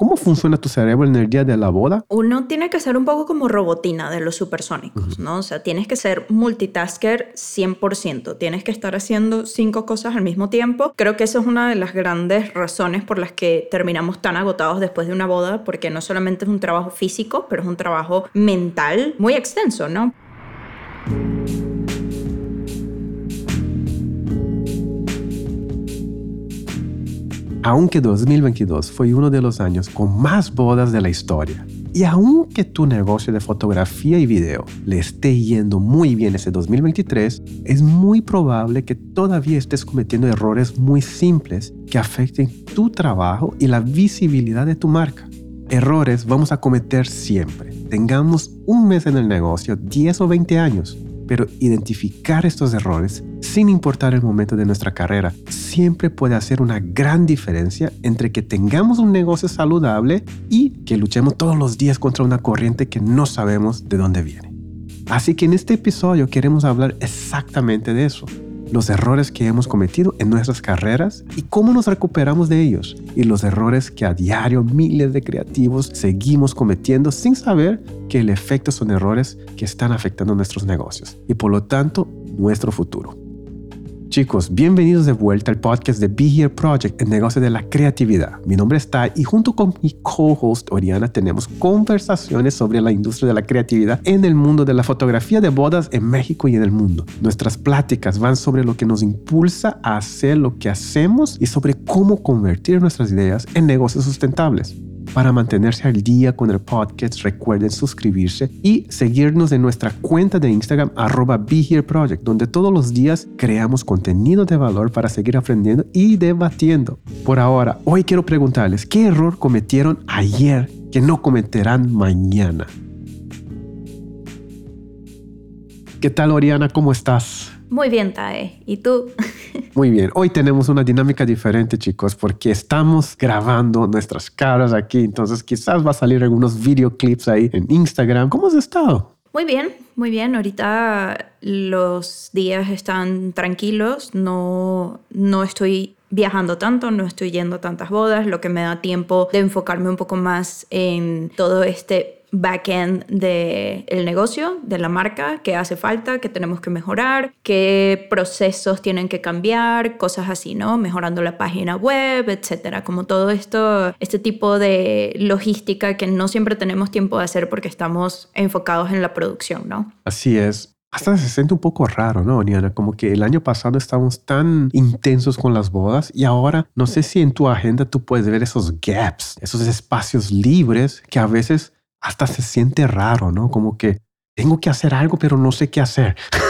¿Cómo funciona tu cerebro en el día de la boda? Uno tiene que ser un poco como robotina de los supersónicos, ¿no? O sea, tienes que ser multitasker 100%. Tienes que estar haciendo cinco cosas al mismo tiempo. Creo que eso es una de las grandes razones por las que terminamos tan agotados después de una boda, porque no solamente es un trabajo físico, pero es un trabajo mental muy extenso, ¿no? Aunque 2022 fue uno de los años con más bodas de la historia, y aunque tu negocio de fotografía y video le esté yendo muy bien ese 2023, es muy probable que todavía estés cometiendo errores muy simples que afecten tu trabajo y la visibilidad de tu marca. Errores vamos a cometer siempre. Tengamos un mes en el negocio, 10 o 20 años pero identificar estos errores, sin importar el momento de nuestra carrera, siempre puede hacer una gran diferencia entre que tengamos un negocio saludable y que luchemos todos los días contra una corriente que no sabemos de dónde viene. Así que en este episodio queremos hablar exactamente de eso los errores que hemos cometido en nuestras carreras y cómo nos recuperamos de ellos y los errores que a diario miles de creativos seguimos cometiendo sin saber que el efecto son errores que están afectando nuestros negocios y por lo tanto nuestro futuro. Chicos, bienvenidos de vuelta al podcast de Be Here Project, el negocio de la creatividad. Mi nombre es Tai y junto con mi co-host Oriana tenemos conversaciones sobre la industria de la creatividad en el mundo de la fotografía de bodas en México y en el mundo. Nuestras pláticas van sobre lo que nos impulsa a hacer lo que hacemos y sobre cómo convertir nuestras ideas en negocios sustentables. Para mantenerse al día con el podcast, recuerden suscribirse y seguirnos en nuestra cuenta de Instagram arroba Project, donde todos los días creamos contenido de valor para seguir aprendiendo y debatiendo. Por ahora, hoy quiero preguntarles, ¿qué error cometieron ayer que no cometerán mañana? ¿Qué tal, Oriana? ¿Cómo estás? Muy bien, Tae. ¿Y tú? Muy bien. Hoy tenemos una dinámica diferente, chicos, porque estamos grabando nuestras caras aquí. Entonces, quizás va a salir algunos videoclips ahí en Instagram. ¿Cómo has estado? Muy bien, muy bien. Ahorita los días están tranquilos. No, no estoy viajando tanto, no estoy yendo a tantas bodas, lo que me da tiempo de enfocarme un poco más en todo este backend del el negocio, de la marca, qué hace falta, qué tenemos que mejorar, qué procesos tienen que cambiar, cosas así, ¿no? Mejorando la página web, etcétera. Como todo esto, este tipo de logística que no siempre tenemos tiempo de hacer porque estamos enfocados en la producción, ¿no? Así es. Hasta se siente un poco raro, ¿no, Niana? Como que el año pasado estábamos tan intensos con las bodas y ahora no sé si en tu agenda tú puedes ver esos gaps, esos espacios libres que a veces hasta se siente raro, ¿no? Como que tengo que hacer algo, pero no sé qué hacer.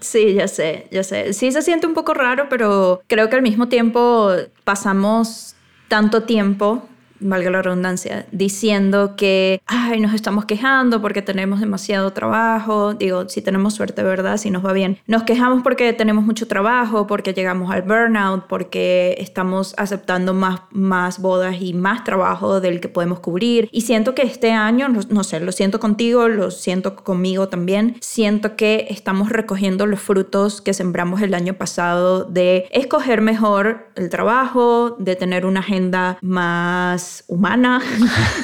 Sí, ya sé, ya sé. Sí se siente un poco raro, pero creo que al mismo tiempo pasamos tanto tiempo valga la redundancia, diciendo que, ay, nos estamos quejando porque tenemos demasiado trabajo. Digo, si tenemos suerte, ¿verdad? Si nos va bien. Nos quejamos porque tenemos mucho trabajo, porque llegamos al burnout, porque estamos aceptando más, más bodas y más trabajo del que podemos cubrir. Y siento que este año, no, sé, lo siento contigo, lo siento conmigo también, siento que estamos recogiendo los frutos que sembramos el año pasado de escoger mejor el trabajo, de tener una agenda más humana,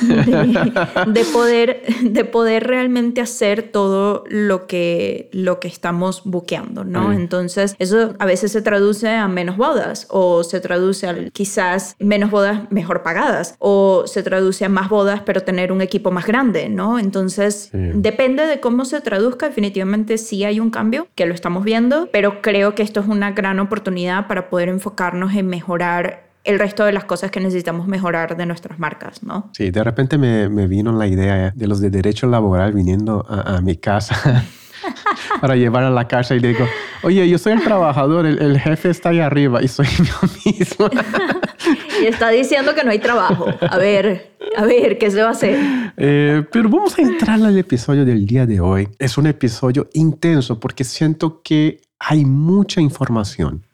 de, poder, de poder realmente hacer todo lo que, lo que estamos buqueando, ¿no? Entonces, eso a veces se traduce a menos bodas o se traduce a quizás menos bodas mejor pagadas o se traduce a más bodas pero tener un equipo más grande, ¿no? Entonces, depende de cómo se traduzca, definitivamente sí hay un cambio, que lo estamos viendo, pero creo que esto es una gran oportunidad para poder enfocarnos en mejorar el resto de las cosas que necesitamos mejorar de nuestras marcas, ¿no? Sí, de repente me, me vino la idea de los de derecho laboral viniendo a, mi casa para llevar a la casa y digo, oye, yo soy el trabajador, el, jefe está ahí arriba y soy yo mismo. y está diciendo que no hay trabajo. A ver, a ver, ¿qué se va a hacer? Eh, pero vamos a entrar al episodio del día de hoy. Es un episodio intenso porque siento que hay mucha información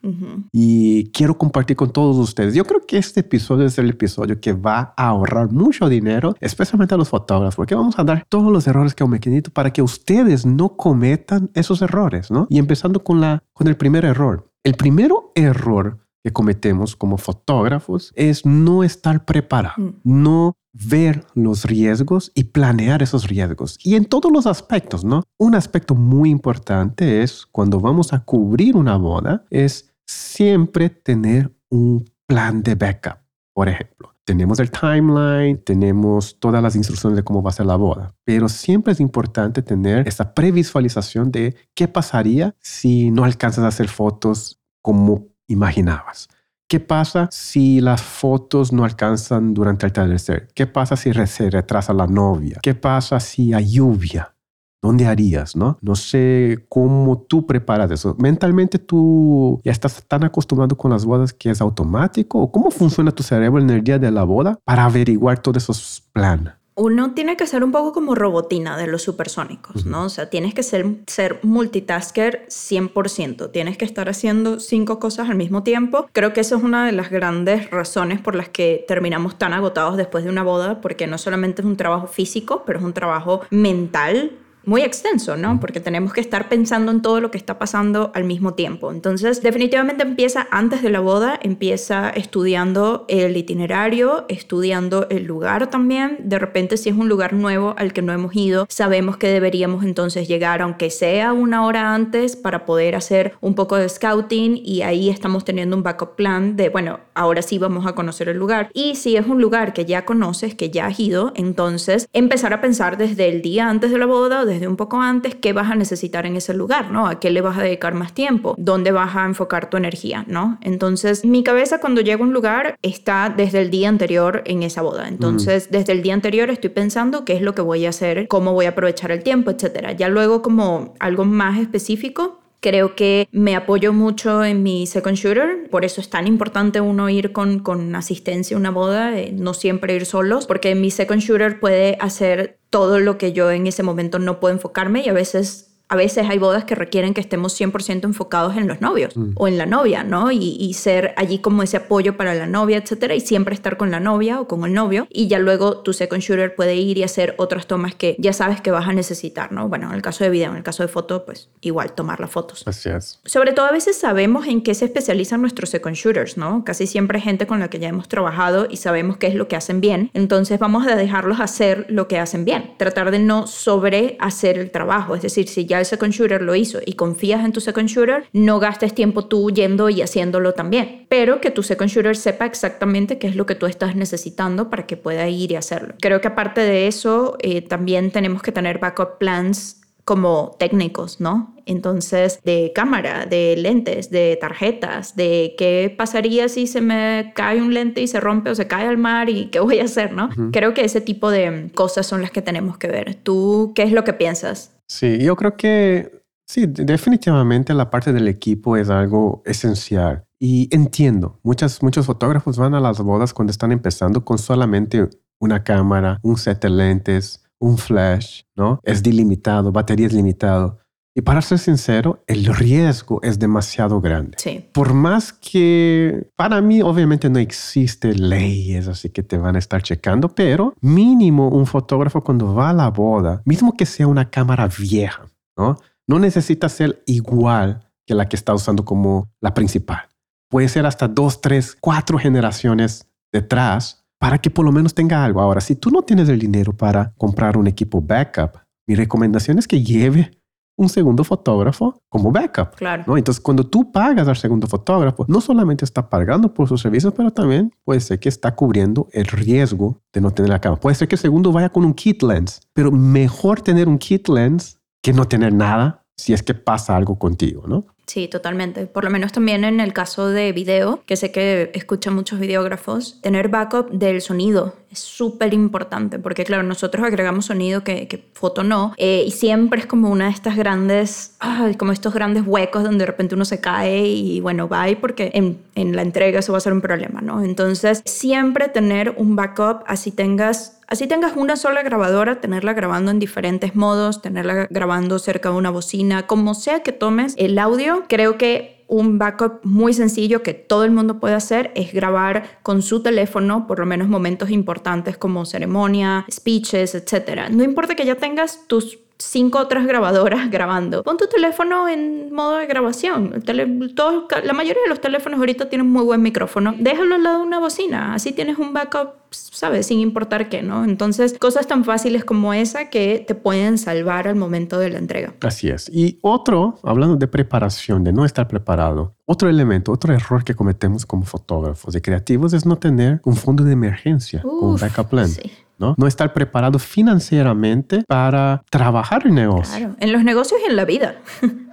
y quiero compartir con todos ustedes. Yo creo que este episodio es el episodio que va a ahorrar mucho dinero, especialmente a los fotógrafos, porque vamos a dar todos los errores que cometido para que ustedes no cometan esos errores, ¿no? Y empezando con, la, con el primer error. El primer error que cometemos como fotógrafos es no estar preparado, mm. no ver los riesgos y planear esos riesgos. Y en todos los aspectos, ¿no? Un aspecto muy importante es cuando vamos a cubrir una boda, es siempre tener un plan de backup. Por ejemplo, tenemos el timeline, tenemos todas las instrucciones de cómo va a ser la boda, pero siempre es importante tener esa previsualización de qué pasaría si no alcanzas a hacer fotos como imaginabas. ¿Qué pasa si las fotos no alcanzan durante el atardecer? ¿Qué pasa si se retrasa la novia? ¿Qué pasa si hay lluvia? ¿Dónde harías? No, no sé cómo tú preparas eso. Mentalmente tú ya estás tan acostumbrado con las bodas que es automático. ¿O cómo funciona tu cerebro en el día de la boda para averiguar todos esos planes? Uno tiene que ser un poco como robotina de los supersónicos, ¿no? O sea, tienes que ser, ser multitasker 100%, tienes que estar haciendo cinco cosas al mismo tiempo. Creo que eso es una de las grandes razones por las que terminamos tan agotados después de una boda, porque no solamente es un trabajo físico, pero es un trabajo mental muy extenso, ¿no? Porque tenemos que estar pensando en todo lo que está pasando al mismo tiempo. Entonces, definitivamente empieza antes de la boda, empieza estudiando el itinerario, estudiando el lugar también. De repente, si es un lugar nuevo al que no hemos ido, sabemos que deberíamos entonces llegar, aunque sea una hora antes, para poder hacer un poco de scouting y ahí estamos teniendo un backup plan de, bueno, ahora sí vamos a conocer el lugar. Y si es un lugar que ya conoces, que ya has ido, entonces empezar a pensar desde el día antes de la boda, desde un poco antes qué vas a necesitar en ese lugar, ¿no? A qué le vas a dedicar más tiempo, dónde vas a enfocar tu energía, ¿no? Entonces, mi cabeza cuando llego a un lugar está desde el día anterior en esa boda. Entonces, desde el día anterior estoy pensando qué es lo que voy a hacer, cómo voy a aprovechar el tiempo, etcétera. Ya luego como algo más específico, Creo que me apoyo mucho en mi second shooter, por eso es tan importante uno ir con, con asistencia a una boda, eh, no siempre ir solos, porque mi second shooter puede hacer todo lo que yo en ese momento no puedo enfocarme y a veces a veces hay bodas que requieren que estemos 100% enfocados en los novios mm. o en la novia, ¿no? Y, ser allí como ese apoyo para la novia, etcétera, y siempre estar con la novia o con el novio. Y ya luego tu second shooter puede ir y hacer otras tomas que ya sabes que vas a necesitar, ¿no? Bueno, en el caso de video, en el caso de foto, pues igual tomar las fotos. Así es. Sobre todo a veces sabemos en qué se especializan nuestros second shooters, ¿no? Casi siempre gente con la que ya hemos trabajado y sabemos qué es lo que hacen bien. Entonces vamos a dejarlos hacer lo que hacen bien. Tratar de no sobre hacer el trabajo. Es decir, si ya el second shooter lo hizo y confías en tu second shooter, no gastes tiempo tú yendo y haciéndolo también, pero que tu second shooter sepa exactamente qué es lo que tú estás necesitando para que pueda ir y hacerlo. Creo que aparte de eso, eh, también tenemos que tener backup plans como técnicos, ¿no? Entonces, de cámara, de lentes, de tarjetas, de qué pasaría si se me cae un lente y se rompe o se cae al mar y qué voy a hacer, ¿no? Creo que ese tipo de cosas son las que tenemos que ver. ¿Tú qué es lo que piensas? Sí, yo creo que sí, definitivamente la parte del equipo es algo esencial. Y entiendo, muchas, muchos fotógrafos van a las bodas cuando están empezando con solamente una cámara, un set de lentes, un flash, ¿no? Es dilimitado, batería es limitado. Y para ser sincero, el riesgo es demasiado grande. Sí. Por más que para mí obviamente no existe leyes así que te van a estar checando, pero mínimo un fotógrafo cuando va a la boda, mismo que sea una cámara vieja, ¿no? No necesita ser igual que la que está usando como la principal. Puede ser hasta dos, tres, cuatro generaciones detrás para que por lo menos tenga algo. Ahora, si tú no tienes el dinero para comprar un equipo backup, mi recomendación es que lleve un segundo fotógrafo como backup. Claro. ¿no? Entonces, cuando tú pagas al segundo fotógrafo, no solamente está pagando por sus servicios, pero también puede ser que está cubriendo el riesgo de no tener la cámara. Puede ser que el segundo vaya con un kit lens, pero mejor tener un kit lens que no tener nada si es que pasa algo contigo, ¿no? Sí, totalmente. Por lo menos también en el caso de video, que sé que escuchan muchos videógrafos, tener backup del sonido es súper importante, porque claro, nosotros agregamos sonido que, que foto no, eh, y siempre es como una de estas grandes, como estos grandes huecos donde de repente uno se cae y bueno, va porque en, en la entrega eso va a ser un problema, ¿no? Entonces, siempre tener un backup, así tengas Así tengas una sola grabadora, tenerla grabando en diferentes modos, tenerla grabando cerca de una bocina, como sea que tomes el audio, creo que un backup muy sencillo que todo el mundo puede hacer es grabar con su teléfono por lo menos momentos importantes como ceremonia, speeches, etc. No importa que ya tengas tus cinco otras grabadoras grabando. Pon tu teléfono en modo de grabación. la mayoría de los teléfonos ahorita tienen muy buen micrófono. Déjalo al lado de una bocina. Así tienes un backup, ¿sabes? Sin importar qué, ¿no? Entonces, cosas tan fáciles como esa que te pueden salvar al momento de la entrega. Así es. Y otro, hablando de preparación, de no estar preparado, otro elemento, otro error que cometemos como fotógrafos y creativos es no tener un fondo de emergencia, un backup plan. Sí. ¿No? No estar preparado financieramente para trabajar en negocio. Claro, en los negocios y en la vida.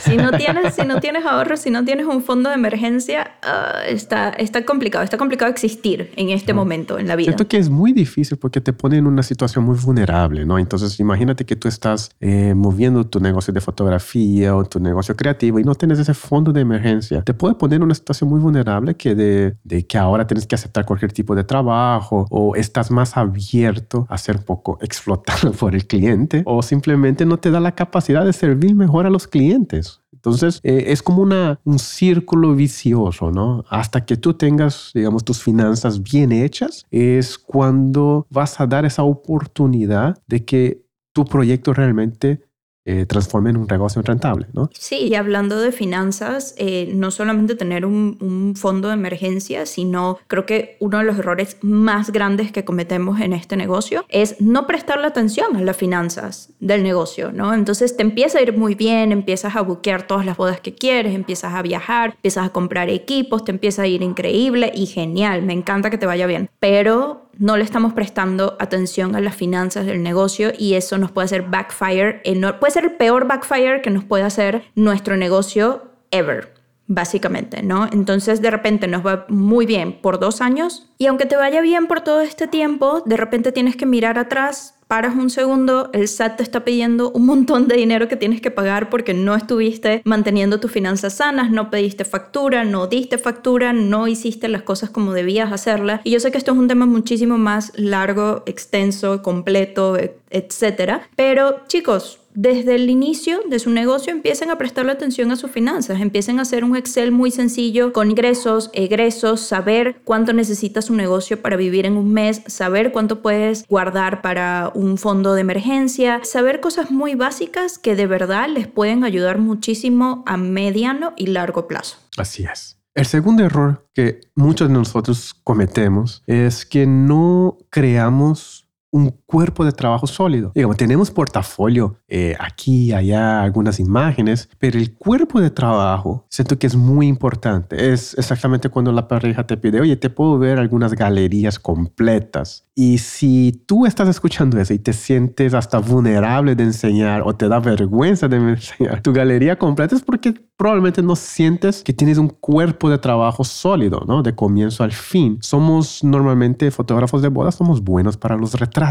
si, no tienes, si no tienes ahorros, si no tienes un fondo de emergencia, ah, está, está complicado. Está complicado existir en este momento en la vida. Siento que es muy difícil porque te pone en una situación muy vulnerable, ¿no? Entonces, imagínate que tú estás eh, moviendo tu negocio de fotografía o tu negocio creativo y no tienes ese fondo de emergencia. Te puede poner en una situación muy vulnerable que de, de que ahora tienes que aceptar cualquier tipo de trabajo o estás más abierto a ser un poco explotado por el cliente o simplemente no te da la capacidad de servir mejor a los clientes entonces, eh, es como una, un círculo vicioso, ¿no? Hasta que tú tengas, digamos, tus finanzas bien hechas, es cuando vas a dar esa oportunidad de que tu proyecto realmente eh, transformen un negocio rentable, ¿no? Sí, y hablando de finanzas, eh, no solamente tener un, un, fondo de emergencia, sino creo que uno de los errores más grandes que cometemos en este negocio es no prestarle atención a las finanzas del negocio, ¿no? Entonces te empieza a ir muy bien, empiezas a buquear todas las bodas que quieres, empiezas a viajar, empiezas a comprar equipos, te empieza a ir increíble y genial, me encanta que te vaya bien, pero no le estamos prestando atención a las finanzas del negocio y eso nos puede hacer backfire, puede ser el peor backfire que nos puede hacer nuestro negocio ever básicamente, ¿no? Entonces de repente nos va muy bien por dos años y aunque te vaya bien por todo este tiempo, de repente tienes que mirar atrás paras un segundo, el SAT te está pidiendo un montón de dinero que tienes que pagar porque no estuviste manteniendo tus finanzas sanas, no pediste factura, no diste factura, no hiciste las cosas como debías hacerlas. Y yo sé que esto es un tema muchísimo más largo, extenso, completo, etcétera. Pero chicos, desde el inicio de su negocio empiecen a prestarle atención a sus finanzas, empiecen a hacer un Excel muy sencillo con ingresos, egresos, saber cuánto necesita su negocio para vivir en un mes, saber cuánto puedes guardar para un fondo de emergencia, saber cosas muy básicas que de verdad les pueden ayudar muchísimo a mediano y largo plazo. Así es. El segundo error que muchos de nosotros cometemos es que no creamos un cuerpo de trabajo sólido. Digamos, tenemos portafolio eh, aquí, allá, algunas imágenes, pero el cuerpo de trabajo siento que es muy importante. Es exactamente cuando la pareja te pide, oye, te puedo ver algunas galerías completas. Y si tú estás escuchando eso y te sientes hasta vulnerable de enseñar o te da vergüenza de enseñar tu galería completa, es porque probablemente no sientes que tienes un cuerpo de trabajo sólido, ¿no? De comienzo al fin. Somos normalmente fotógrafos de bodas, somos buenos para los retratos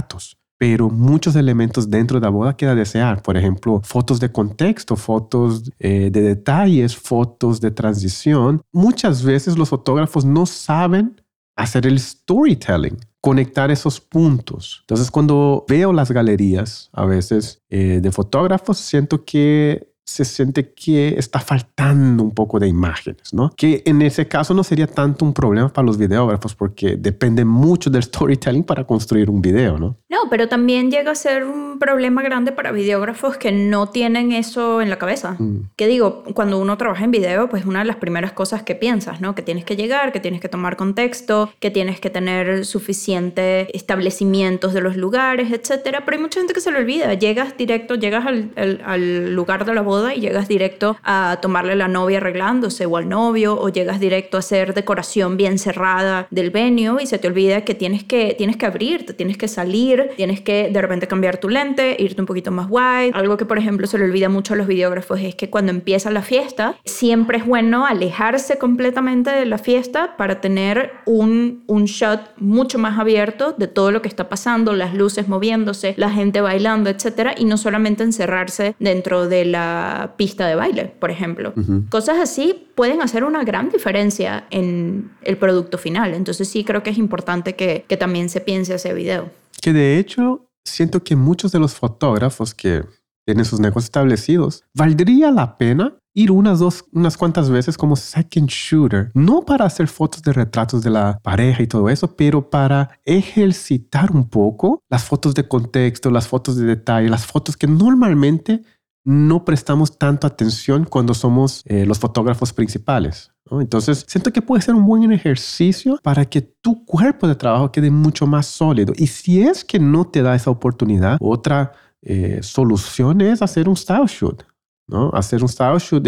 pero muchos elementos dentro de la boda queda desear. Por ejemplo, fotos de contexto, fotos eh, de detalles, fotos de transición. Muchas veces los fotógrafos no saben hacer el storytelling conectar esos puntos. Entonces, cuando veo las galerías a veces eh, de fotógrafos, siento que se siente que está faltando un poco de imágenes, ¿no? Que en ese caso no sería tanto un problema para los videógrafos porque depende mucho del storytelling para construir un video, ¿no? No, pero también llega a ser un problema grande para videógrafos que no tienen eso en la cabeza. Mm. Que digo, cuando uno trabaja en video, pues una de las primeras cosas que piensas, ¿no? Que tienes que llegar, que tienes que tomar contexto, que tienes que tener suficiente establecimientos de los lugares, etcétera. Pero hay mucha gente que se lo olvida. Llegas directo, llegas al, al lugar de la y llegas directo a tomarle la novia arreglándose o al novio o llegas directo a hacer decoración bien cerrada del venue y se te olvida que tienes que, tienes que abrirte, tienes que salir, tienes que de repente cambiar tu lente, irte un poquito más wide. Algo que por ejemplo se le olvida mucho a los videógrafos es que cuando empieza la fiesta siempre es bueno alejarse completamente de la fiesta para tener un, un shot mucho más abierto de todo lo que está pasando, las luces moviéndose, la gente bailando, etcétera, y no solamente encerrarse dentro de la pista de baile, por ejemplo. Cosas así pueden hacer una gran diferencia en el producto final. Entonces sí creo que es importante que, que también se piense ese video. Que de hecho siento que muchos de los fotógrafos que tienen sus negocios establecidos, valdría la pena ir unas dos, unas cuantas veces como second shooter, no para hacer fotos de retratos de la pareja y todo eso, pero para ejercitar un poco las fotos de contexto, las fotos de detalle, las fotos que normalmente no prestamos tanto atención cuando somos eh, los fotógrafos principales. Entonces, siento que puede ser un buen ejercicio para que tu cuerpo de trabajo quede mucho más sólido. Y si es que no te da esa oportunidad, otra eh, solución es hacer un style shoot. ¿no? Hacer un style shoot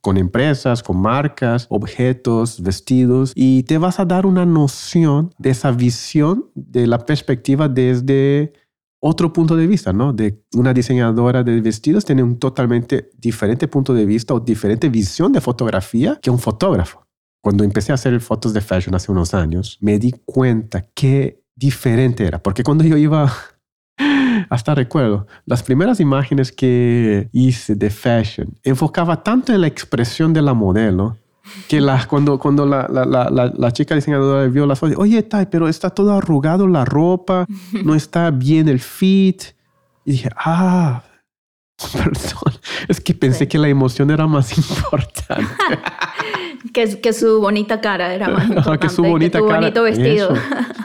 con empresas, con marcas, objetos, vestidos, y te vas a dar una noción de esa visión de la perspectiva desde otro punto de vista, ¿no? De una diseñadora de vestidos tiene un totalmente diferente punto de vista o diferente visión de fotografía que un fotógrafo. Cuando empecé a hacer fotos de fashion hace unos años, me di cuenta qué diferente era, porque cuando yo iba, hasta recuerdo, las primeras imágenes que hice de fashion, enfocaba tanto en la expresión de la modelo que la, cuando, cuando la, la, la, la, chica diseñadora vio las fotos, oye, Tai, pero está todo arrugado la ropa, no está bien el fit. Y dije, ah, perdón, es que pensé que la emoción era más importante. que, que, su bonita cara era más importante que su bonita que cara, bonito vestido.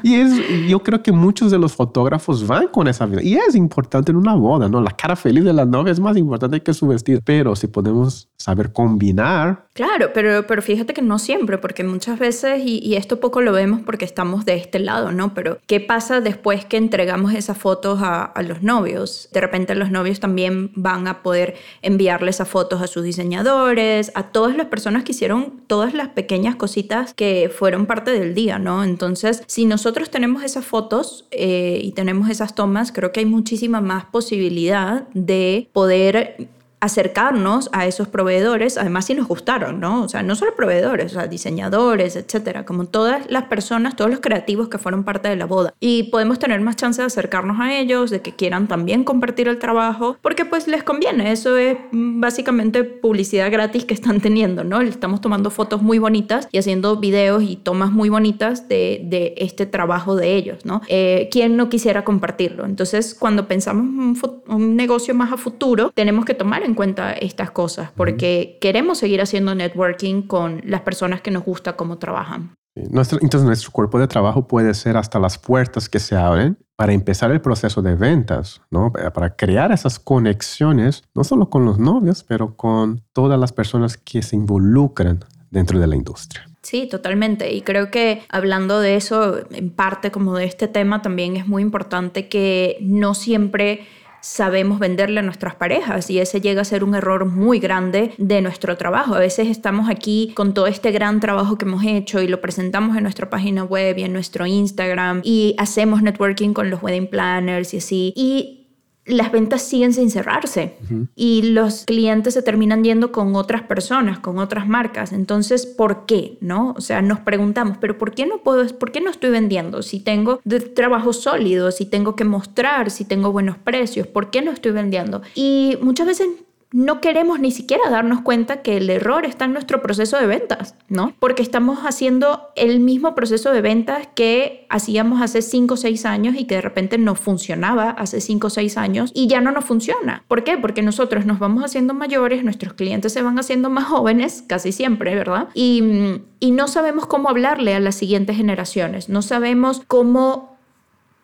Y es, yo creo que muchos de los fotógrafos van con esa vida. Y es importante en una boda, ¿no? La cara feliz de la novia es más importante que su vestido. Pero si podemos saber combinar. Claro, pero, pero fíjate que no siempre, porque muchas veces, y, y esto poco lo vemos porque estamos de este lado, ¿no? Pero ¿qué pasa después que entregamos esas fotos a, los novios? De repente los novios también van a poder enviarle esas fotos a sus diseñadores, a todas las personas que hicieron todas las pequeñas cositas que fueron parte del día, ¿no? Entonces, si nosotros tenemos esas fotos eh, y tenemos esas tomas, creo que hay muchísima más posibilidad de poder acercarnos a esos proveedores, además si nos gustaron, ¿no? O sea, no solo proveedores, o sea, diseñadores, etcétera, como todas las personas, todos los creativos que fueron parte de la boda. Y podemos tener más chance de acercarnos a ellos, de que quieran también compartir el trabajo, porque pues les conviene, eso es básicamente publicidad gratis que están teniendo, ¿no? Estamos tomando fotos muy bonitas y haciendo videos y tomas muy bonitas de, de este trabajo de ellos, ¿no? Eh, ¿Quién no quisiera compartirlo? Entonces, cuando pensamos un, un negocio más a futuro, tenemos que tomar en cuenta estas cosas porque queremos seguir haciendo networking con las personas que nos gusta cómo trabajan. entonces nuestro cuerpo de trabajo puede ser hasta las puertas que se abren para empezar el proceso de ventas, ¿no? Para crear esas conexiones, no solo con los novios, pero con todas las personas que se involucran dentro de la industria. Sí, totalmente. Y creo que hablando de eso, en parte como de este tema, también es muy importante que no siempre sabemos venderle a nuestras parejas y ese llega a ser un error muy grande de nuestro trabajo. A veces estamos aquí con todo este gran trabajo que hemos hecho y lo presentamos en nuestra página web y en nuestro Instagram y hacemos networking con los wedding planners y así. Y las ventas siguen sin cerrarse y los clientes se terminan yendo con otras personas, con otras marcas. Entonces, ¿por qué? ¿No? O sea, nos preguntamos, pero ¿por qué no puedo, por qué no estoy vendiendo? Si tengo trabajo sólido, si tengo que mostrar, si tengo buenos precios, ¿por qué no estoy vendiendo? Y muchas veces no queremos ni siquiera darnos cuenta que el error está en nuestro proceso de ventas, ¿no? Porque estamos haciendo el mismo proceso de ventas que hacíamos hace 5 o 6 años y que de repente no funcionaba hace 5 o 6 años y ya no nos funciona. ¿Por qué? Porque nosotros nos vamos haciendo mayores, nuestros clientes se van haciendo más jóvenes, casi siempre, ¿verdad? Y, y no sabemos cómo hablarle a las siguientes generaciones, no sabemos cómo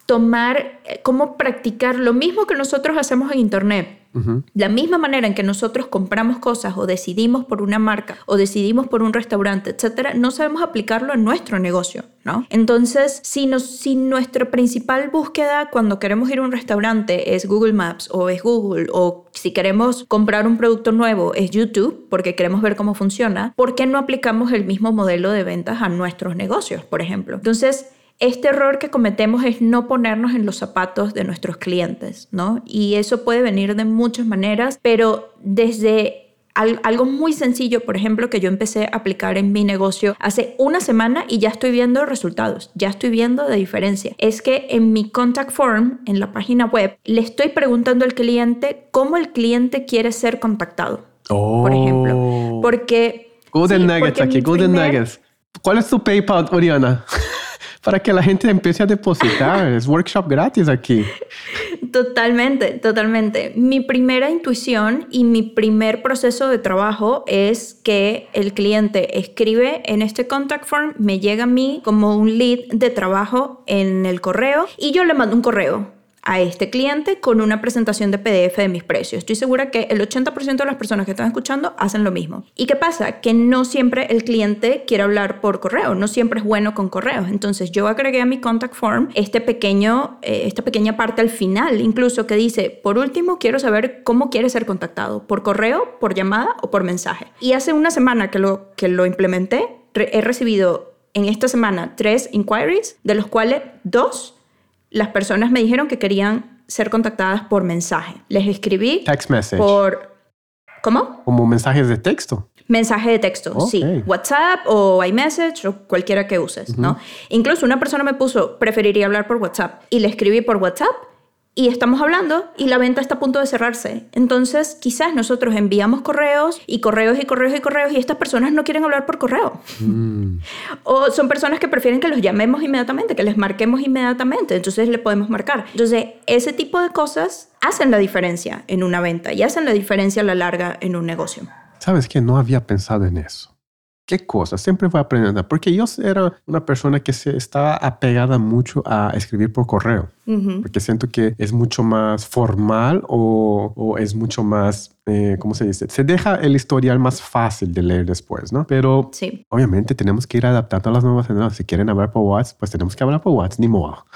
tomar, eh, cómo practicar lo mismo que nosotros hacemos en Internet la misma manera en que nosotros compramos cosas o decidimos por una marca o decidimos por un restaurante, etcétera, no sabemos aplicarlo en nuestro negocio, ¿no? Entonces, si, nos, si nuestra principal búsqueda cuando queremos ir a un restaurante es Google Maps o es Google o si queremos comprar un producto nuevo es YouTube porque queremos ver cómo funciona, ¿por qué no aplicamos el mismo modelo de ventas a nuestros negocios, por ejemplo? Entonces, este error que cometemos es no ponernos en los zapatos de nuestros clientes, ¿no? Y eso puede venir de muchas maneras, pero desde algo muy sencillo, por ejemplo, que yo empecé a aplicar en mi negocio hace una semana y ya estoy viendo resultados, ya estoy viendo la diferencia. Es que en mi contact form, en la página web, le estoy preguntando al cliente cómo el cliente quiere ser contactado, por ejemplo. Oh. Porque... Golden Nuggets aquí, Golden Nuggets. ¿Cuál es tu PayPal, Oriana? Para que la gente empiece a depositar. es workshop gratis aquí. Totalmente, totalmente. Mi primera intuición y mi primer proceso de trabajo es que el cliente escribe en este contact form, me llega a mí como un lead de trabajo en el correo y yo le mando un correo a este cliente con una presentación de PDF de mis precios. Estoy segura que el 80% de las personas que están escuchando hacen lo mismo. ¿Y qué pasa? Que no siempre el cliente quiere hablar por correo, no siempre es bueno con correos. Entonces yo agregué a mi contact form este pequeño, eh, esta pequeña parte al final, incluso que dice, por último, quiero saber cómo quiere ser contactado, por correo, por llamada o por mensaje. Y hace una semana que lo, que lo implementé, he recibido en esta semana tres inquiries, de los cuales dos las personas me dijeron que querían ser contactadas por mensaje. Les escribí Text message. por... ¿Cómo? Como mensajes de texto. Mensaje de texto, sí. WhatsApp o iMessage o cualquiera que uses, ¿no? Incluso una persona me puso, preferiría hablar por WhatsApp. Y le escribí por WhatsApp y estamos hablando y la venta está a punto de cerrarse. Entonces, quizás nosotros enviamos correos y correos y correos y correos y estas personas no quieren hablar por correo. Mm. o son personas que prefieren que los llamemos inmediatamente, que les marquemos inmediatamente. Entonces, le podemos marcar. Entonces, ese tipo de cosas hacen la diferencia en una venta y hacen la diferencia a la larga en un negocio. ¿Sabes que No había pensado en eso qué cosa, siempre voy aprendiendo, porque yo era una persona que se estaba apegada mucho a escribir por correo, porque siento que es mucho más formal o, es mucho más, eh, ¿cómo se dice? Se deja el historial más fácil de leer después, ¿no? Pero sí. obviamente tenemos que ir adaptando a las nuevas generaciones. Si quieren hablar por WhatsApp, pues tenemos que hablar por WhatsApp, ni modo.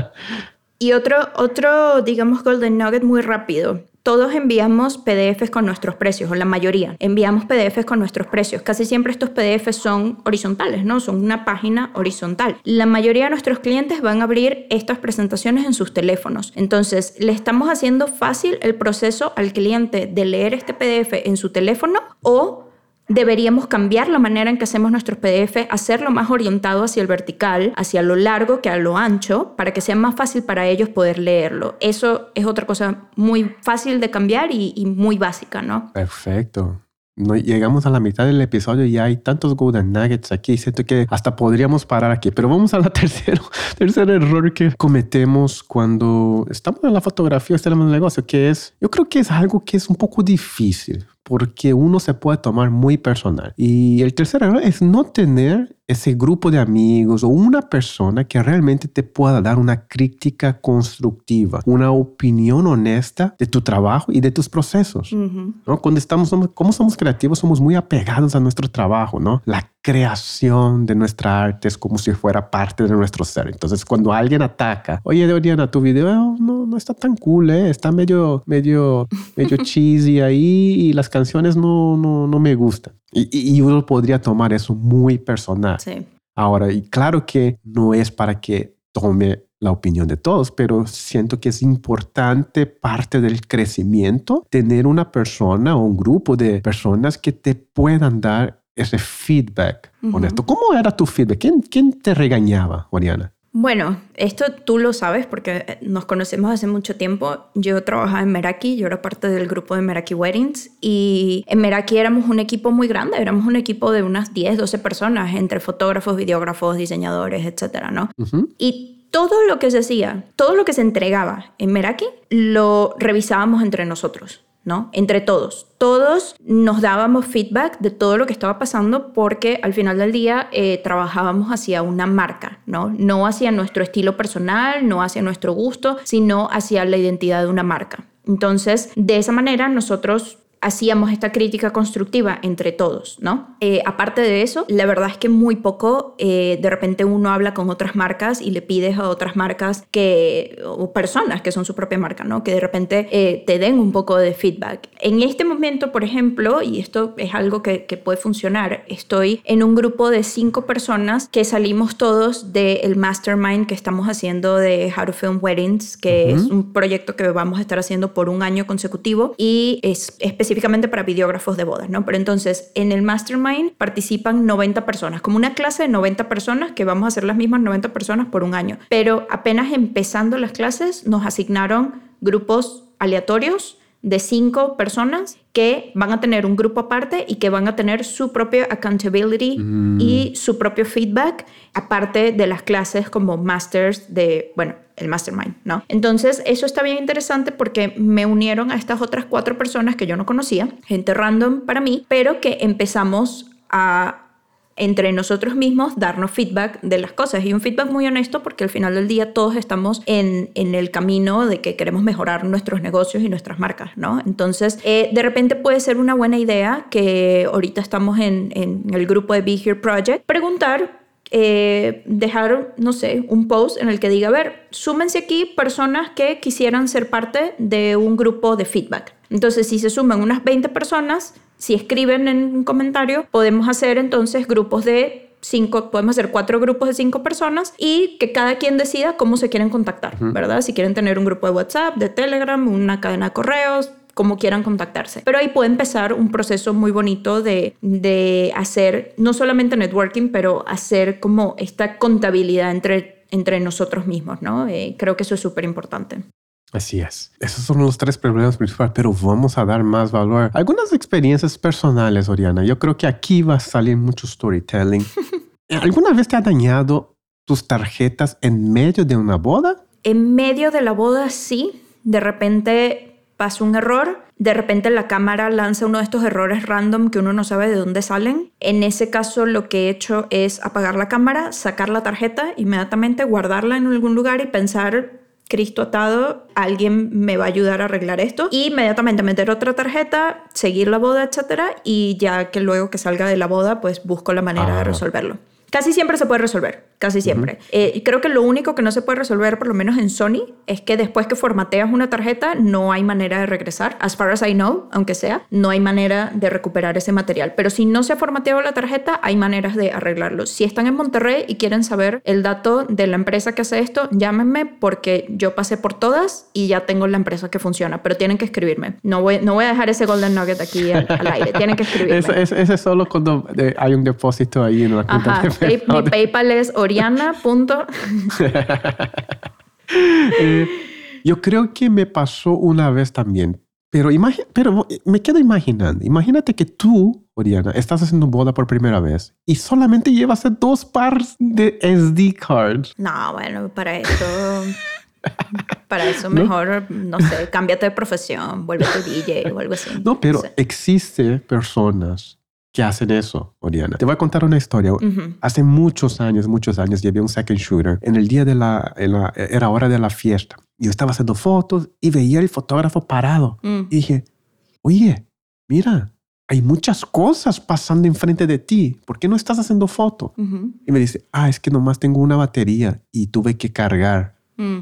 y otro, otro, digamos, golden nugget muy rápido todos enviamos PDFs con nuestros precios, o la mayoría enviamos PDFs con nuestros precios. Casi siempre estos PDFs son horizontales, ¿no? Son una página horizontal. La mayoría de nuestros clientes van a abrir estas presentaciones en sus teléfonos. Entonces, le estamos haciendo fácil el proceso al cliente de leer este PDF en su teléfono o deberíamos cambiar la manera en que hacemos nuestros PDF, hacerlo más orientado hacia el vertical, hacia lo largo que a lo ancho, para que sea más fácil para ellos poder leerlo. Eso es otra cosa muy fácil de cambiar y, muy básica, ¿no? Perfecto. No, llegamos a la mitad del episodio y hay tantos golden nuggets aquí. Siento que hasta podríamos parar aquí. Pero vamos a la tercero, tercer error que cometemos cuando estamos en la fotografía, estamos en el negocio, que es, yo creo que es algo que es un poco difícil porque uno se puede tomar muy personal. Y el tercer error es no tener ese grupo de amigos o una persona que realmente te pueda dar una crítica constructiva, una opinión honesta de tu trabajo y de tus procesos. ¿no? Cuando estamos, como somos creativos, somos muy apegados a nuestro trabajo, ¿no? La creación de nuestra arte es como si fuera parte de nuestro ser. Entonces, cuando alguien ataca, oye, Oriana, tu video no, no está tan cool, ¿eh? está medio, medio, medio cheesy ahí y las canciones no, no, no me gustan. Y, y, uno podría tomar eso muy personal. Sí. Ahora, y claro que no es para que tome la opinión de todos, pero siento que es importante parte del crecimiento tener una persona o un grupo de personas que te puedan dar ese feedback honesto. ¿Cómo era tu feedback? ¿Quién, quién te regañaba, Oriana? Bueno, esto tú lo sabes porque nos conocemos hace mucho tiempo. Yo trabajaba en Meraki, yo era parte del grupo de Meraki Weddings y en Meraki éramos un equipo muy grande, éramos un equipo de unas 10, 12 personas, entre fotógrafos, videógrafos, diseñadores, etcétera, ¿no? Y todo lo que se hacía, todo lo que se entregaba en Meraki, lo revisábamos entre nosotros. Entre todos. Todos nos dábamos feedback de todo lo que estaba pasando porque al final del día eh, trabajábamos hacia una marca. No hacia nuestro estilo personal, no hacia nuestro gusto, sino hacia la identidad de una marca. Entonces, de esa manera nosotros hacíamos esta crítica constructiva entre todos, ¿no? Eh, aparte de eso, la verdad es que muy poco, eh, de repente uno habla con otras marcas y le pides a otras marcas que, o personas que son su propia marca, ¿no? Que de repente eh, te den un poco de feedback. En este momento, por ejemplo, y esto es algo que, puede funcionar, estoy en un grupo de cinco personas que salimos todos del mastermind que estamos haciendo de How to Film Weddings, que es un proyecto que vamos a estar haciendo por un año consecutivo y es específicamente específicamente para videógrafos de bodas, ¿no? Pero entonces en el mastermind participan 90 personas, como una clase de 90 personas que vamos a hacer las mismas 90 personas por un año. Pero apenas empezando las clases nos asignaron grupos aleatorios de cinco personas que van a tener un grupo aparte y que van a tener su propio accountability Mm. y su propio feedback, aparte de las clases como masters de, bueno, el mastermind, ¿no? Entonces, eso está bien interesante porque me unieron a estas otras cuatro personas que yo no conocía, gente random para mí, pero que empezamos a entre nosotros mismos darnos feedback de las cosas y un feedback muy honesto porque al final del día todos estamos en, en el camino de que queremos mejorar nuestros negocios y nuestras marcas, ¿no? Entonces, eh, de repente puede ser una buena idea que ahorita estamos en, en el grupo de Be Here Project, preguntar eh, dejar, no sé, un post en el que diga, a ver, súmense aquí personas que quisieran ser parte de un grupo de feedback. Entonces, si se suman unas 20 personas, si escriben en un comentario, podemos hacer entonces grupos de cinco, podemos hacer cuatro grupos de cinco personas y que cada quien decida cómo se quieren contactar, ¿verdad? Si quieren tener un grupo de WhatsApp, de Telegram, una cadena de correos, como quieran contactarse. Pero ahí puede empezar un proceso muy bonito de, de hacer no solamente networking, pero hacer como esta contabilidad entre, entre nosotros mismos, ¿no? Eh, creo que eso es súper importante. Así es. Esos son los tres problemas principales, pero vamos a dar más valor. Algunas experiencias personales, Oriana. Yo creo que aquí va a salir mucho storytelling. ¿Alguna vez te ha dañado tus tarjetas en medio de una boda? En medio de la boda, sí. De repente pasa un error. De repente la cámara lanza uno de estos errores random que uno no sabe de dónde salen. En ese caso lo que he hecho es apagar la cámara, sacar la tarjeta, inmediatamente guardarla en algún lugar y pensar Cristo atado, alguien me va a ayudar a arreglar esto. Y inmediatamente meter otra tarjeta, seguir la boda, etcétera, y ya que luego que salga de la boda, pues busco la manera Ah. de resolverlo. Casi siempre se puede resolver, casi siempre. Eh, y creo que lo único que no se puede resolver, por lo menos en Sony, es que después que formateas una tarjeta, no hay manera de regresar. As far as I know, aunque sea, no hay manera de recuperar ese material. Pero si no se ha formateado la tarjeta, hay maneras de arreglarlo. Si están en Monterrey y quieren saber el dato de la empresa que hace esto, llámenme porque yo pasé por todas y ya tengo la empresa que funciona. Pero tienen que escribirme. No voy, no voy a dejar ese golden nugget aquí al, al aire. Tienen que escribirme. Ese, ese es solo cuando eh, hay un depósito ahí en la cuenta Ajá, de pay- mi. PayPal es oriana. punto- Eh, yo creo que me pasó una vez también, pero, pero me quedo imaginando. Imagínate que tú, Oriana, estás haciendo boda por primera vez y solamente llevas dos pares de SD cards. No, bueno, para eso. Para eso ¿No? mejor, ¿No? sé, cámbiate de profesión, vuélvete DJ o algo así. No, pero sé. existe personas que hacen eso, Oriana. Te voy a contar una historia. Ujú. Hace muchos años, muchos años, llevé un second shooter. En el día de la, en la- era hora de la fiesta. Yo estaba haciendo fotos y veía el fotógrafo parado. Mm. Y dije, oye, mira, hay muchas cosas pasando enfrente de ti. ¿Por qué no estás haciendo foto? Ujú. Y me dice, ah, es que nomás tengo una batería y tuve que cargar. Mm.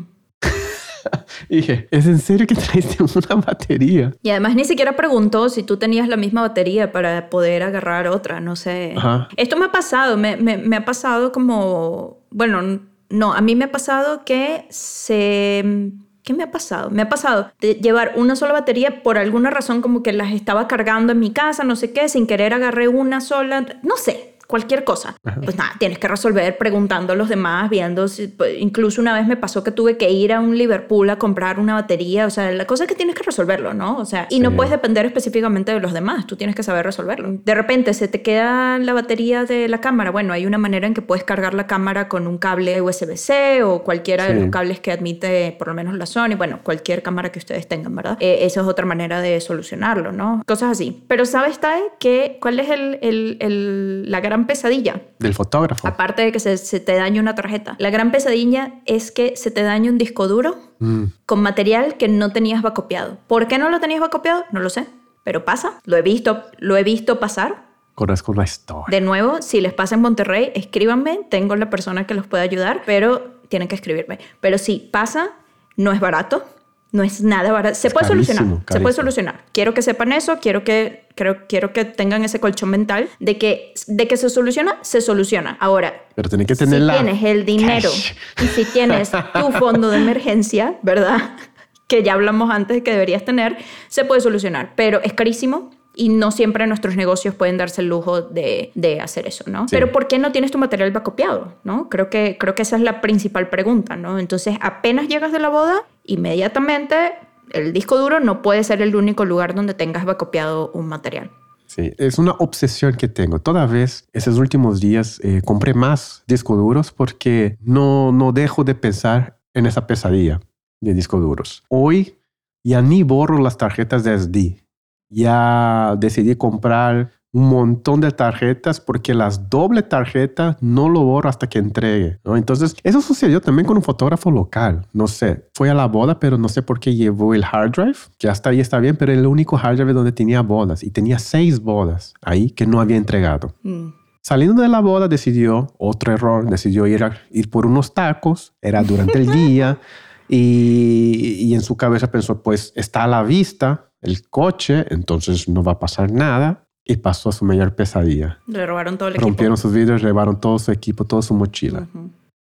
Y dije, ¿es en serio que traiste una batería? Y además ni siquiera preguntó si tú tenías la misma batería para poder agarrar otra, no sé. Ajá. Esto me ha pasado, me, me- me ha pasado como, bueno, no, a mí me ha pasado que se... ¿Qué me ha pasado? Me ha pasado de llevar una sola batería por alguna razón como que las estaba cargando en mi casa, no sé qué, sin querer agarré una sola, no sé, cualquier cosa. Pues nada, tienes que resolver preguntando a los demás, viendo si, pues, incluso una vez me pasó que tuve que ir a un Liverpool a comprar una batería, o sea, la cosa es que tienes que resolverlo, ¿no? O sea, y no Sí. puedes depender específicamente de los demás, tú tienes que saber resolverlo. De repente se te queda la batería de la cámara, bueno, hay una manera en que puedes cargar la cámara con un cable USB-C o cualquiera de Sí. los cables que admite por lo menos la Sony, bueno, cualquier cámara que ustedes tengan, ¿verdad? Eh, esa es otra manera de solucionarlo, ¿no? Cosas así. Pero ¿sabes, Tai, que cuál es el, el- el- la gran pesadilla? Del fotógrafo. Aparte de que se, se te dañe una tarjeta. La gran pesadilla es que se te dañe un disco duro Mm. con material que no tenías copiado. ¿Por qué no lo tenías copiado? No lo sé. Pero pasa. Lo he visto, lo he visto pasar. Conozco la historia. De nuevo, si les pasa en Monterrey, escríbanme. Tengo la persona que los puede ayudar, pero tienen que escribirme. Pero si pasa, no es barato. No es nada barato. Se Es puede carísimo, solucionar. Se puede solucionar. Quiero que sepan eso. Quiero que, creo, quiero que tengan ese colchón mental de que, de que se soluciona, se soluciona. Ahora, Pero tiene que tener si la... tienes el dinero cash. y si tienes tu fondo de emergencia, ¿verdad? Que ya hablamos antes que deberías tener, se puede solucionar, pero es carísimo y no siempre nuestros negocios pueden darse el lujo de, de hacer eso, ¿no? Sí. Pero ¿por qué no tienes tu material copiado, no? Creo que, creo que esa es la principal pregunta, ¿no? Entonces, apenas llegas de la boda, inmediatamente el disco duro no puede ser el único lugar donde tengas copiado un material. Sí, es una obsesión que tengo. Toda vez, esos últimos días, eh, compré más discos duros porque no, no dejo de pensar en esa pesadilla de discos duros. Hoy ya ni borro las tarjetas de SD. Ya decidí comprar un montón de tarjetas porque las doble tarjetas no lo borro hasta que entregue. ¿no? Entonces, eso sucedió también con un fotógrafo local. No sé, fue a la boda, pero no sé por qué llevó el hard drive, que hasta ahí está bien, pero el único hard drive donde tenía bodas y tenía seis bodas ahí que no había entregado. Mm. Saliendo de la boda decidió, otro error, decidió ir, ir por unos tacos, era durante el día, y, y en su cabeza pensó, pues está a la vista el coche, entonces no va a pasar nada y pasó a su mayor pesadilla. Le robaron todo el equipo. Rompieron sus vidrios, robaron todo su equipo, toda su mochila.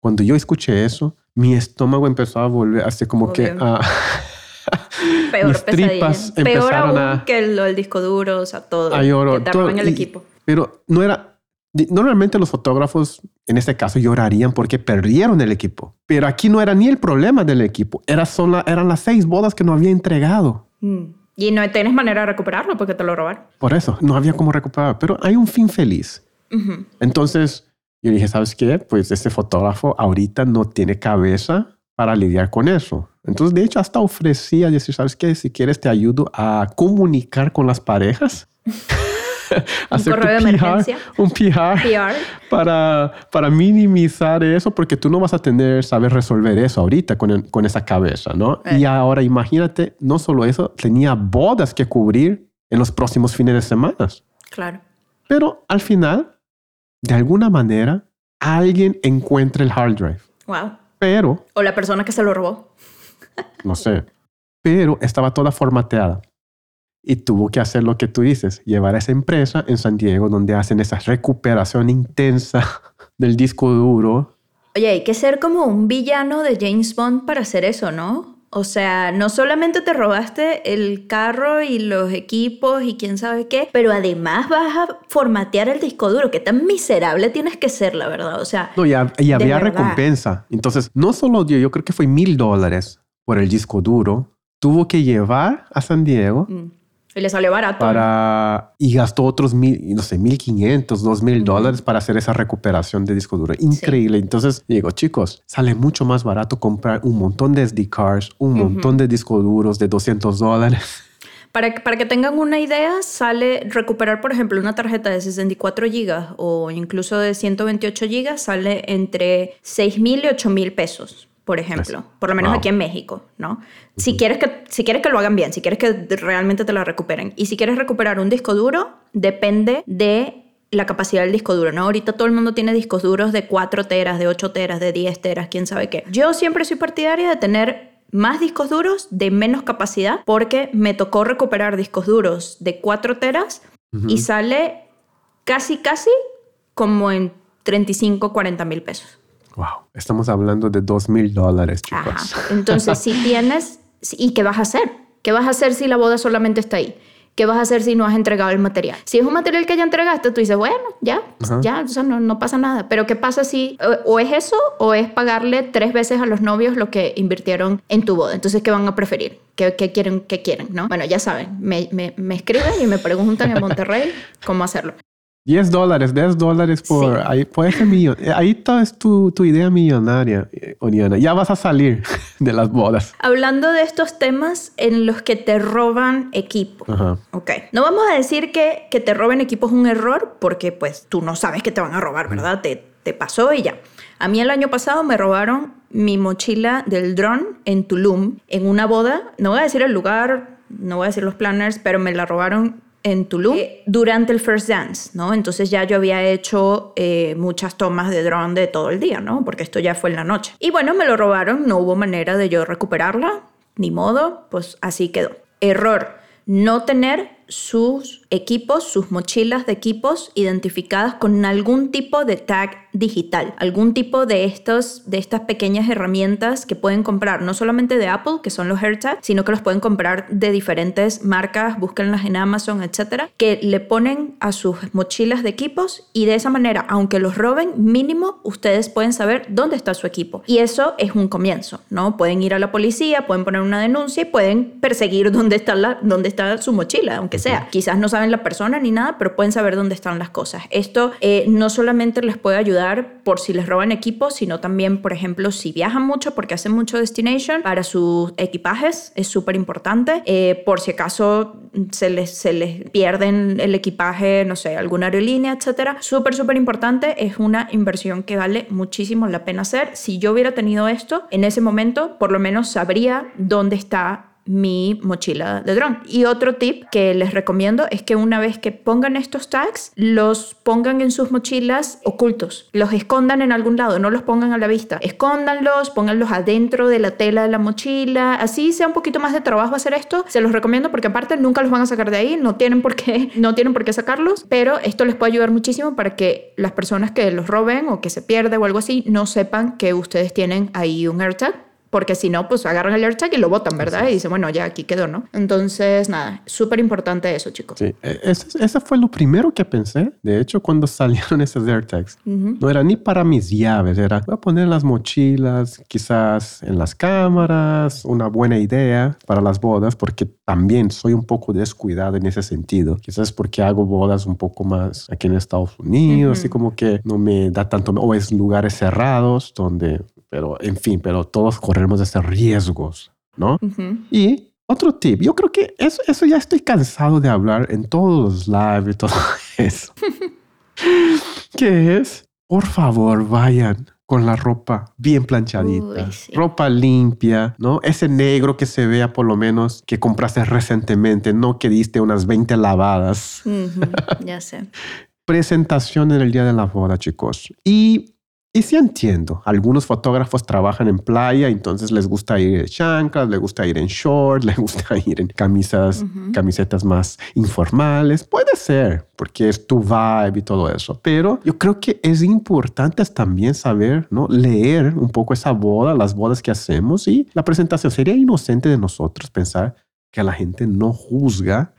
Cuando yo escuché eso, mi estómago empezó a volver así como que a... Peor mis tripas Peor aún que el, disco duro, o sea, todo. que te roban el equipo. Pero no era... Normalmente los fotógrafos en este caso llorarían porque perdieron el equipo. Pero aquí no era ni el problema del equipo. Era solo, eran las seis bodas que no había entregado. Mm. Y no tienes manera de recuperarlo porque te lo robaron. Por eso, no había cómo recuperar, pero hay un fin feliz. Entonces, yo dije, ¿sabes qué? Pues este fotógrafo ahorita no tiene cabeza para lidiar con eso. Entonces, de hecho, hasta ofrecía decir, ¿sabes qué? Si quieres, te ayudo a comunicar con las parejas. un correo de emergencia. Un PR, Para, para minimizar eso, porque tú no vas a tener, saber resolver eso ahorita con, con esa cabeza, ¿no? Y ahora imagínate, no solo eso, tenía bodas que cubrir en los próximos fines de semana. Claro. Pero al final, de alguna manera, alguien encuentra el hard drive. Wow. Pero... O la persona que se lo robó. no sé. Pero estaba toda formateada y tuvo que hacer lo que tú dices, llevar a esa empresa en San Diego donde hacen esa recuperación intensa del disco duro. Oye, hay que ser como un villano de James Bond para hacer eso, ¿no? O sea, no solamente te robaste el carro y los equipos y quién sabe qué, pero además vas a formatear el disco duro. Qué tan miserable tienes que ser, la verdad. O sea, no, y, había recompensa. Entonces, no solo dio, yo creo que fue mil dólares por el disco duro. Tuvo que llevar a San Diego. Mm. Y le salió barato. Para, y gastó otros mil, no sé, mil quinientos, dos mil dólares para hacer esa recuperación de disco duro. Increíble. Entonces digo, chicos, sale mucho más barato comprar un montón de SD cards, un montón de discos duros de 200 dólares. Para, para, que tengan una idea, sale recuperar, por ejemplo, una tarjeta de 64 gigas o incluso de 128 gigas, sale entre 6 mil y 8 mil pesos por ejemplo, por lo menos aquí en México, ¿no? Si, quieres que, si quieres que lo hagan bien, si quieres que realmente te la recuperen. Y si quieres recuperar un disco duro, depende de la capacidad del disco duro, ¿no? Ahorita todo el mundo tiene discos duros de 4 teras, de 8 teras, de 10 teras, quién sabe qué. Yo siempre soy partidaria de tener más discos duros de menos capacidad porque me tocó recuperar discos duros de 4 teras y sale casi, casi como en 35, 40 mil pesos. Wow, estamos hablando de dos mil dólares, chicos. Entonces, si tienes, ¿y qué vas a hacer? ¿Qué vas a hacer si la boda solamente está ahí? ¿Qué vas a hacer si no has entregado el material? Si es un material que ya entregaste, tú dices, bueno, ya, ya, o sea, no, no, pasa nada. Pero ¿qué pasa si o, es eso o es pagarle tres veces a los novios lo que invirtieron en tu boda? Entonces, ¿qué van a preferir? ¿Qué, qué quieren, qué quieren? ¿no? Bueno, ya saben, me, me, me escriben y me preguntan en Monterrey cómo hacerlo. 10 dólares, 10 dólares por... Ahí, puede ser millon, eh, ahí está es tu, tu, idea millonaria, eh, Oriana. Ya vas a salir de las bodas. Hablando de estos temas en los que te roban equipo. Ajá. Ok. No vamos a decir que, que te roben equipo es un error porque pues tú no sabes que te van a robar, ¿verdad? Te, te pasó y ya. A mí el año pasado me robaron mi mochila del dron en Tulum en una boda. No voy a decir el lugar, no voy a decir los planners, pero me la robaron en Tulum eh, durante el First Dance, ¿no? Entonces ya yo había hecho eh, muchas tomas de drone de todo el día, ¿no? Porque esto ya fue en la noche. Y bueno, me lo robaron, no hubo manera de yo recuperarla, ni modo, pues así quedó. Error, no tener sus equipos, sus mochilas de equipos identificadas con algún tipo de tag digital, algún tipo de, estos, de estas pequeñas herramientas que pueden comprar, no solamente de Apple, que son los AirTags, sino que los pueden comprar de diferentes marcas, búsquenlas en Amazon, etcétera, que le ponen a sus mochilas de equipos y de esa manera, aunque los roben, mínimo ustedes pueden saber dónde está su equipo. Y eso es un comienzo, ¿no? Pueden ir a la policía, pueden poner una denuncia y pueden perseguir dónde está, la, dónde está su mochila, aunque sea. Quizás no saben la persona ni nada, pero pueden saber dónde están las cosas. Esto eh, no solamente les puede ayudar por si les roban equipos, sino también, por ejemplo, si viajan mucho porque hacen mucho destination para sus equipajes, es súper importante. Eh, por si acaso se les, se les pierden el equipaje, no sé, alguna aerolínea, etcétera. Súper, súper importante. Es una inversión que vale muchísimo la pena hacer. Si yo hubiera tenido esto en ese momento, por lo menos sabría dónde está mi mochila de dron. Y otro tip que les recomiendo es que una vez que pongan estos tags, los pongan en sus mochilas ocultos, los escondan en algún lado, no los pongan a la vista, escóndanlos, pónganlos adentro de la tela de la mochila, así sea un poquito más de trabajo hacer esto, se los recomiendo porque aparte nunca los van a sacar de ahí, no tienen por qué, no tienen por qué sacarlos, pero esto les puede ayudar muchísimo para que las personas que los roben o que se pierde o algo así no sepan que ustedes tienen ahí un AirTag porque si no, pues agarran el AirTag y lo botan, ¿verdad? Y dicen, bueno, ya aquí quedó, ¿no? Entonces, nada, súper importante eso, chicos. Sí, e, ese, fue lo primero que pensé. De hecho, cuando salieron esos AirTags, no era ni para mis llaves, era, voy a poner en las mochilas, quizás en las cámaras, una buena idea para las bodas, porque también soy un poco descuidado en ese sentido. Quizás porque hago bodas un poco más aquí en Estados Unidos, así como que no me da tanto, o es lugares cerrados donde pero en fin, pero todos corremos esos riesgos, ¿no? Y otro tip, yo creo que eso, eso ya estoy cansado de hablar en todos los lives y todo eso. que es, por favor, vayan con la ropa bien planchadita, ropa limpia, ¿no? Ese negro que se vea por lo menos que compraste recientemente, no que diste unas 20 lavadas. ya sé. Presentación en el día de la boda, chicos. Y y sí entiendo, algunos fotógrafos trabajan en playa, entonces les gusta ir en chanclas, les gusta ir en short, les gusta ir en camisas, camisetas más informales. Puede ser, porque es tu vibe y todo eso. Pero yo creo que es importante también saber, ¿no? Leer un poco esa boda, las bodas que hacemos y la presentación. Sería inocente de nosotros pensar que la gente no juzga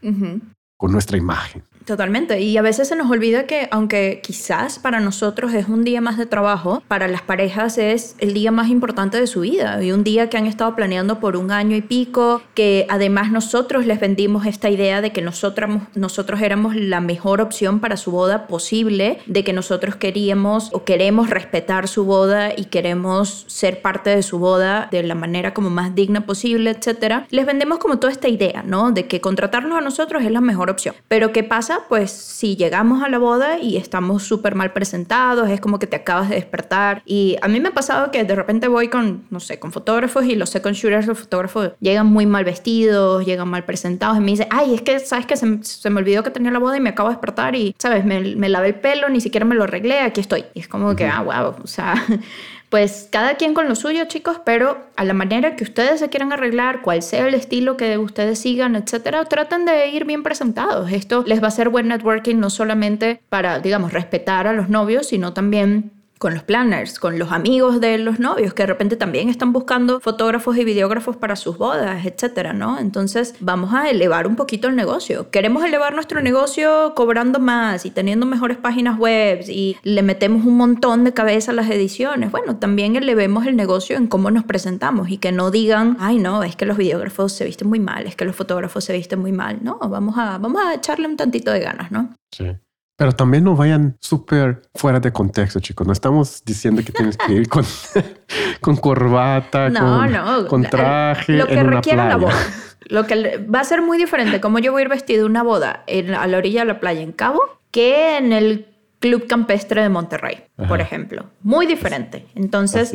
con nuestra imagen. Totalmente. Y a veces se nos olvida que aunque quizás para nosotros es un día más de trabajo, para las parejas es el día más importante de su vida y un día que han estado planeando por un año y pico, que además nosotros les vendimos esta idea de que nosotros, nosotros éramos la mejor opción para su boda posible, de que nosotros queríamos o queremos respetar su boda y queremos ser parte de su boda de la manera como más digna posible, etcétera. Les vendemos como toda esta idea, ¿no? De que contratarnos a nosotros es la mejor opción. Pero ¿qué pasa? Pues si llegamos a la boda y estamos súper mal presentados, es como que te acabas de despertar. Y a mí me ha pasado que de repente voy con, no sé, con fotógrafos y los second shooters, los fotógrafos llegan muy mal vestidos, llegan mal presentados y me dicen, ay, es que, ¿sabes que se, me olvidó que tenía la boda y me acabo de despertar y, ¿sabes? Me, me lavé el pelo, ni siquiera me lo arreglé, aquí estoy. Y es como que, ah, wow, o sea, pues cada quien con lo suyo, chicos, pero a la manera que ustedes se quieran arreglar, cual sea el estilo que ustedes sigan, etcétera, traten de ir bien presentados. Esto les va a hacer buen networking no solamente para, digamos, respetar a los novios, sino también con los planners, con los amigos de los novios, que de repente también están buscando fotógrafos y videógrafos para sus bodas, etcétera, ¿no? Entonces, vamos a elevar un poquito el negocio. Queremos elevar nuestro negocio cobrando más y teniendo mejores páginas web y le metemos un montón de cabeza a las ediciones. Bueno, también elevemos el negocio en cómo nos presentamos y que no digan, ay, no, es que los videógrafos se visten muy mal, es que los fotógrafos se visten muy mal. No, vamos a, vamos a echarle un tantito de ganas, ¿no? Sí. Pero también no vayan súper fuera de contexto, chicos. No estamos diciendo que tienes que ir con, con corbata, con, con, traje. Lo que en requiere una, boda. Lo que va a ser muy diferente como yo voy a ir vestido una boda en, a la orilla de la playa en Cabo que en el Club Campestre de Monterrey, por ejemplo. Muy diferente. Entonces,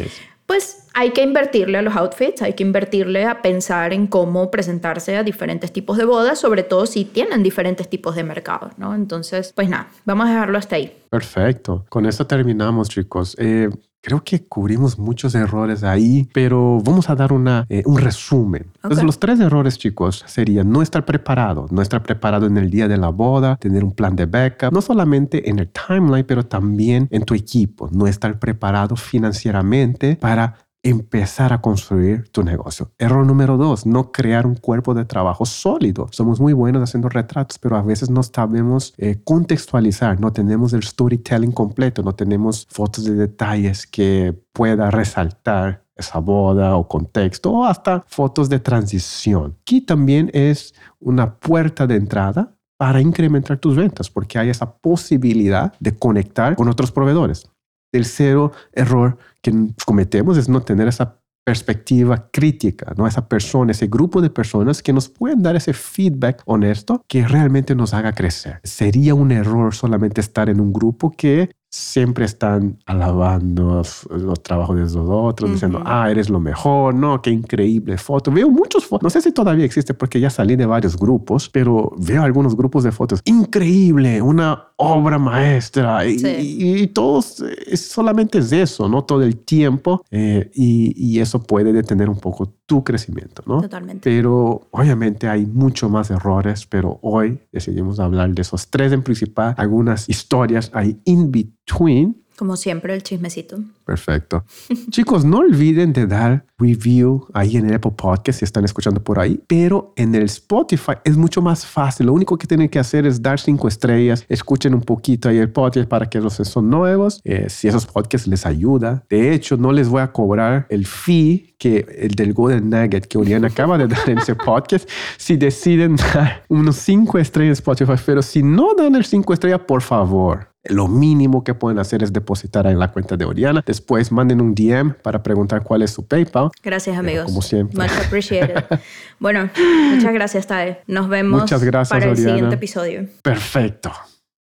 pues hay que invertirle a los outfits, hay que invertirle a pensar en cómo presentarse a diferentes tipos de bodas, sobre todo si tienen diferentes tipos de mercados, ¿no? Entonces, pues nada, vamos a dejarlo hasta ahí. Perfecto. Con esto terminamos, chicos. Eh, Creo que cubrimos muchos errores ahí, pero vamos a dar una, eh, un resumen. Entonces, los tres errores, chicos, serían no estar preparado, no estar preparado en el día de la boda, tener un plan de backup, no solamente en el timeline, pero también en tu equipo, no estar preparado financieramente para empezar a construir tu negocio. Error número dos, no crear un cuerpo de trabajo sólido. Somos muy buenos haciendo retratos, pero a veces no sabemos eh, contextualizar, no tenemos el storytelling completo, no tenemos fotos de detalles que pueda resaltar esa boda o contexto o hasta fotos de transición. Aquí también es una puerta de entrada para incrementar tus ventas porque hay esa posibilidad de conectar con otros proveedores. Tercero error que cometemos es no tener esa perspectiva crítica, ¿no? Esa persona, ese grupo de personas que nos pueden dar ese feedback honesto que realmente nos haga crecer. Sería un error solamente estar en un grupo que siempre están alabando los trabajos de los otros, diciendo, ah, eres lo mejor, no, qué increíble foto. Veo muchos fotos, no sé si todavía existe porque ya salí de varios grupos, pero veo algunos grupos de fotos. Increíble, una obra maestra y, todos, solamente es eso, ¿no? Todo el tiempo eh, y, y, eso puede detener un poco tu crecimiento, ¿no? Totalmente. Pero obviamente hay mucho más errores, pero hoy decidimos hablar de esos tres en principal, algunas historias hay in between como siempre, el chismecito. Perfecto. Chicos, no olviden de dar review ahí en el Apple Podcast si están escuchando por ahí, pero en el Spotify es mucho más fácil. Lo único que tienen que hacer es dar cinco estrellas, escuchen un poquito ahí el podcast para que los son nuevos, eh, si esos podcasts les ayuda. De hecho, no les voy a cobrar el fee que el del Golden Nugget que Oriana acaba de dar en ese podcast si deciden dar unos cinco estrellas en Spotify, pero si no dan el cinco estrellas, por favor, lo mínimo que pueden hacer es depositar en la cuenta de Oriana. Después manden un DM para preguntar cuál es su PayPal. Gracias, amigos. como siempre. Much appreciated. bueno, muchas gracias, Tae. Nos vemos muchas gracias, para el siguiente episodio. Perfecto.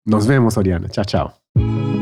Nos vemos, Oriana. Chao, chao.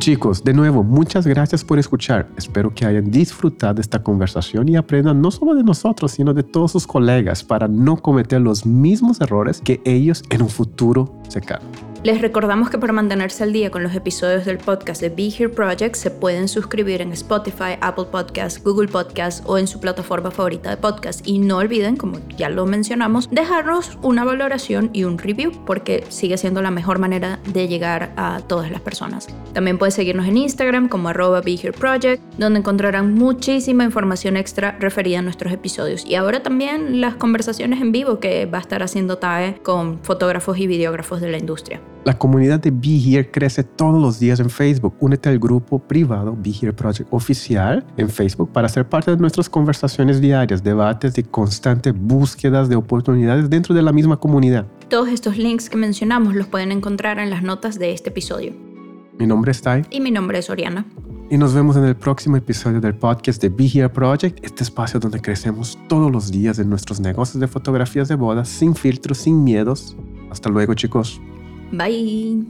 Chicos, de nuevo, muchas gracias por escuchar. Espero que hayan disfrutado esta conversación y aprendan no solo de nosotros, sino de todos sus colegas para no cometer los mismos errores que ellos en un futuro cercano. Les recordamos que para mantenerse al día con los episodios del podcast de Be Here Project se pueden suscribir en Spotify, Apple Podcasts, Google Podcasts o en su plataforma favorita de podcast. Y no olviden, como ya lo mencionamos, dejarnos una valoración y un review porque sigue siendo la mejor manera de llegar a todas las personas. También pueden seguirnos en Instagram como arroba Be Here Project, donde encontrarán muchísima información extra referida a nuestros episodios. Y ahora también las conversaciones en vivo que va a estar haciendo TAE con fotógrafos y videógrafos de la industria. La comunidad de Be Here crece todos los días en Facebook. Únete al grupo privado Be Here Project oficial en Facebook para ser parte de nuestras conversaciones diarias, debates y constantes búsquedas de oportunidades dentro de la misma comunidad. Todos estos links que mencionamos los pueden encontrar en las notas de este episodio. Mi nombre es Tai. Y mi nombre es Oriana. Y nos vemos en el próximo episodio del podcast de Be Here Project, este espacio donde crecemos todos los días en nuestros negocios de fotografías de bodas, sin filtros, sin miedos. Hasta luego, chicos. Bye.